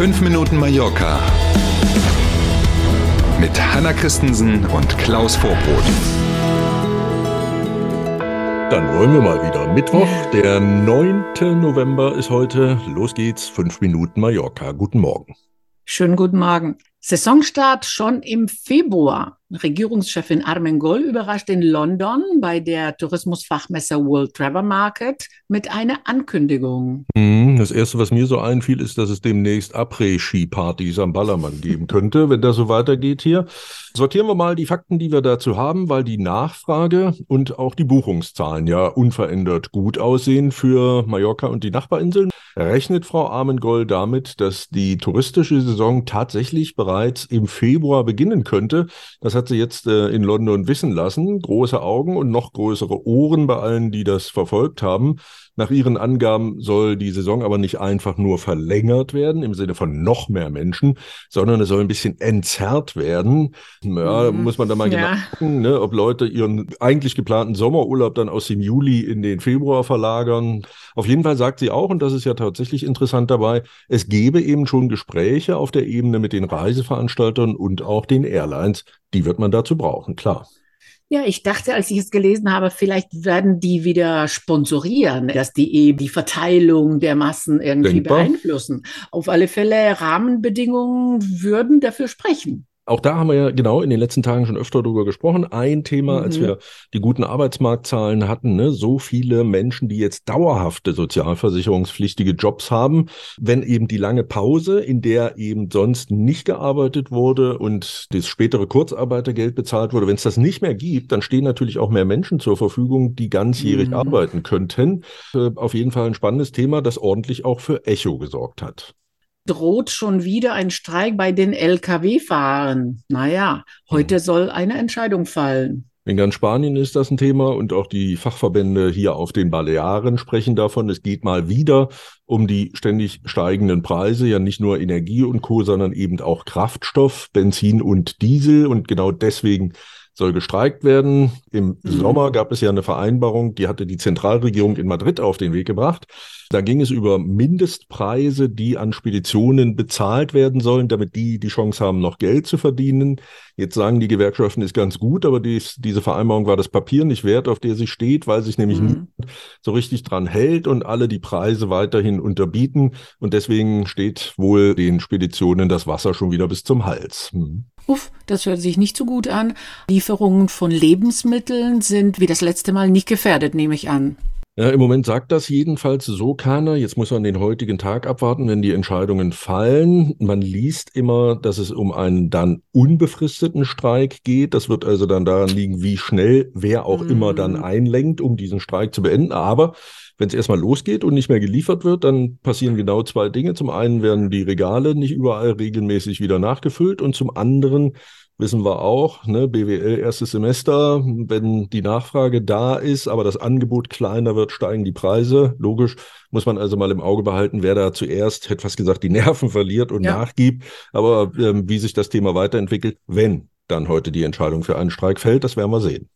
5 Minuten Mallorca mit Hanna Christensen und Klaus Vorbrot. Dann wollen wir mal wieder. Mittwoch, der 9. November ist heute. Los geht's. 5 Minuten Mallorca. Guten Morgen. Schönen guten Morgen. Saisonstart schon im Februar. Regierungschefin Armen Goll überrascht in London bei der Tourismusfachmesse World Travel Market mit einer Ankündigung. Hm, das erste, was mir so einfiel, ist, dass es demnächst Après-Ski-Partys am Ballermann geben könnte, wenn das so weitergeht hier. Sortieren wir mal die Fakten, die wir dazu haben, weil die Nachfrage und auch die Buchungszahlen ja unverändert gut aussehen für Mallorca und die Nachbarinseln. Rechnet Frau Armengold damit, dass die touristische Saison tatsächlich bereits im Februar beginnen könnte? Das hat sie jetzt äh, in London wissen lassen. Große Augen und noch größere Ohren bei allen, die das verfolgt haben. Nach ihren Angaben soll die Saison aber nicht einfach nur verlängert werden im Sinne von noch mehr Menschen, sondern es soll ein bisschen entzerrt werden. Ja, mhm. muss man da mal ja. genau gucken, ne, ob Leute ihren eigentlich geplanten Sommerurlaub dann aus dem Juli in den Februar verlagern. Auf jeden Fall sagt sie auch, und das ist ja tatsächlich interessant dabei, es gebe eben schon Gespräche auf der Ebene mit den Reiseveranstaltern und auch den Airlines. Die wird man dazu brauchen, klar. Ja, ich dachte, als ich es gelesen habe, vielleicht werden die wieder sponsorieren, dass die eben die Verteilung der Massen irgendwie Denkbar. beeinflussen. Auf alle Fälle Rahmenbedingungen würden dafür sprechen. Auch da haben wir ja genau in den letzten Tagen schon öfter drüber gesprochen. Ein Thema, mhm. als wir die guten Arbeitsmarktzahlen hatten, ne, so viele Menschen, die jetzt dauerhafte sozialversicherungspflichtige Jobs haben, wenn eben die lange Pause, in der eben sonst nicht gearbeitet wurde und das spätere Kurzarbeitergeld bezahlt wurde, wenn es das nicht mehr gibt, dann stehen natürlich auch mehr Menschen zur Verfügung, die ganzjährig mhm. arbeiten könnten. Äh, auf jeden Fall ein spannendes Thema, das ordentlich auch für Echo gesorgt hat droht schon wieder ein Streik bei den Lkw-Fahrern. Naja, heute hm. soll eine Entscheidung fallen. In ganz Spanien ist das ein Thema und auch die Fachverbände hier auf den Balearen sprechen davon. Es geht mal wieder um die ständig steigenden Preise, ja nicht nur Energie und Co., sondern eben auch Kraftstoff, Benzin und Diesel. Und genau deswegen soll gestreikt werden. Im mhm. Sommer gab es ja eine Vereinbarung, die hatte die Zentralregierung in Madrid auf den Weg gebracht. Da ging es über Mindestpreise, die an Speditionen bezahlt werden sollen, damit die die Chance haben, noch Geld zu verdienen. Jetzt sagen die Gewerkschaften, ist ganz gut, aber dies, diese Vereinbarung war das Papier nicht wert, auf der sie steht, weil sich nämlich mhm. niemand so richtig dran hält und alle die Preise weiterhin unterbieten. Und deswegen steht wohl den Speditionen das Wasser schon wieder bis zum Hals. Mhm. Uff, das hört sich nicht so gut an. Lieferungen von Lebensmitteln sind wie das letzte Mal nicht gefährdet, nehme ich an. Ja, Im Moment sagt das jedenfalls so keiner. Jetzt muss man den heutigen Tag abwarten, wenn die Entscheidungen fallen. Man liest immer, dass es um einen dann unbefristeten Streik geht. Das wird also dann daran liegen, wie schnell wer auch mhm. immer dann einlenkt, um diesen Streik zu beenden. Aber wenn es erstmal losgeht und nicht mehr geliefert wird, dann passieren genau zwei Dinge. Zum einen werden die Regale nicht überall regelmäßig wieder nachgefüllt und zum anderen wissen wir auch, ne, BWL erstes Semester, wenn die Nachfrage da ist, aber das Angebot kleiner wird, steigen die Preise. Logisch muss man also mal im Auge behalten, wer da zuerst, hätte fast gesagt, die Nerven verliert und ja. nachgibt. Aber ähm, wie sich das Thema weiterentwickelt, wenn dann heute die Entscheidung für einen Streik fällt, das werden wir sehen.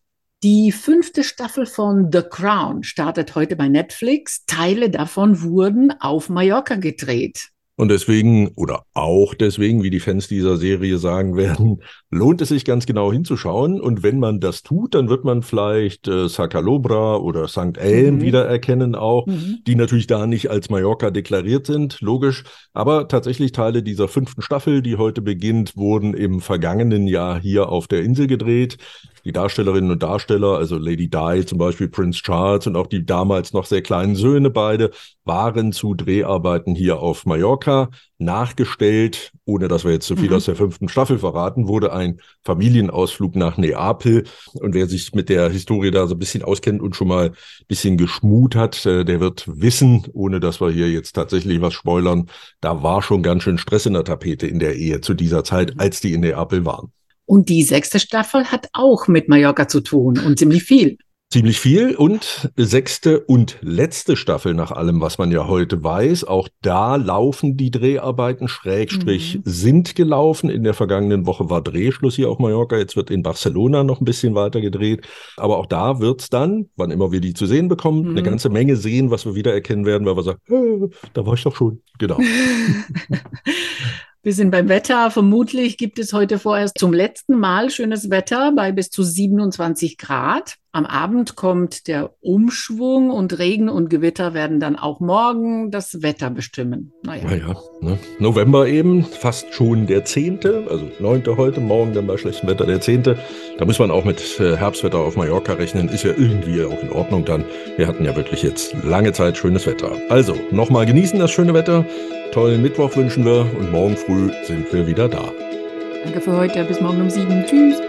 Die fünfte Staffel von The Crown startet heute bei Netflix. Teile davon wurden auf Mallorca gedreht. Und deswegen, oder auch deswegen, wie die Fans dieser Serie sagen werden, lohnt es sich ganz genau hinzuschauen. Und wenn man das tut, dann wird man vielleicht äh, Sacalobra oder St. Elm mhm. wiedererkennen auch, mhm. die natürlich da nicht als Mallorca deklariert sind, logisch. Aber tatsächlich Teile dieser fünften Staffel, die heute beginnt, wurden im vergangenen Jahr hier auf der Insel gedreht die Darstellerinnen und Darsteller, also Lady Di zum Beispiel, Prince Charles und auch die damals noch sehr kleinen Söhne beide, waren zu Dreharbeiten hier auf Mallorca nachgestellt. Ohne dass wir jetzt zu viel mhm. aus der fünften Staffel verraten, wurde ein Familienausflug nach Neapel. Und wer sich mit der Historie da so ein bisschen auskennt und schon mal ein bisschen geschmut hat, äh, der wird wissen, ohne dass wir hier jetzt tatsächlich was spoilern, da war schon ganz schön Stress in der Tapete in der Ehe zu dieser Zeit, als die in Neapel waren. Und die sechste Staffel hat auch mit Mallorca zu tun und ziemlich viel. Ziemlich viel und sechste und letzte Staffel nach allem, was man ja heute weiß. Auch da laufen die Dreharbeiten, Schrägstrich mhm. sind gelaufen. In der vergangenen Woche war Drehschluss hier auf Mallorca. Jetzt wird in Barcelona noch ein bisschen weiter gedreht. Aber auch da wird's dann, wann immer wir die zu sehen bekommen, mhm. eine ganze Menge sehen, was wir wiedererkennen werden, weil wir sagen, äh, da war ich doch schon. Genau. Wir sind beim Wetter. Vermutlich gibt es heute vorerst zum letzten Mal schönes Wetter bei bis zu 27 Grad. Am Abend kommt der Umschwung und Regen und Gewitter werden dann auch morgen das Wetter bestimmen. Naja, naja ne? November eben, fast schon der 10., also 9. heute, morgen dann bei schlechtem Wetter der 10. Da muss man auch mit äh, Herbstwetter auf Mallorca rechnen, ist ja irgendwie auch in Ordnung dann. Wir hatten ja wirklich jetzt lange Zeit schönes Wetter. Also, nochmal genießen das schöne Wetter, tollen Mittwoch wünschen wir und morgen früh sind wir wieder da. Danke für heute, bis morgen um 7. Tschüss.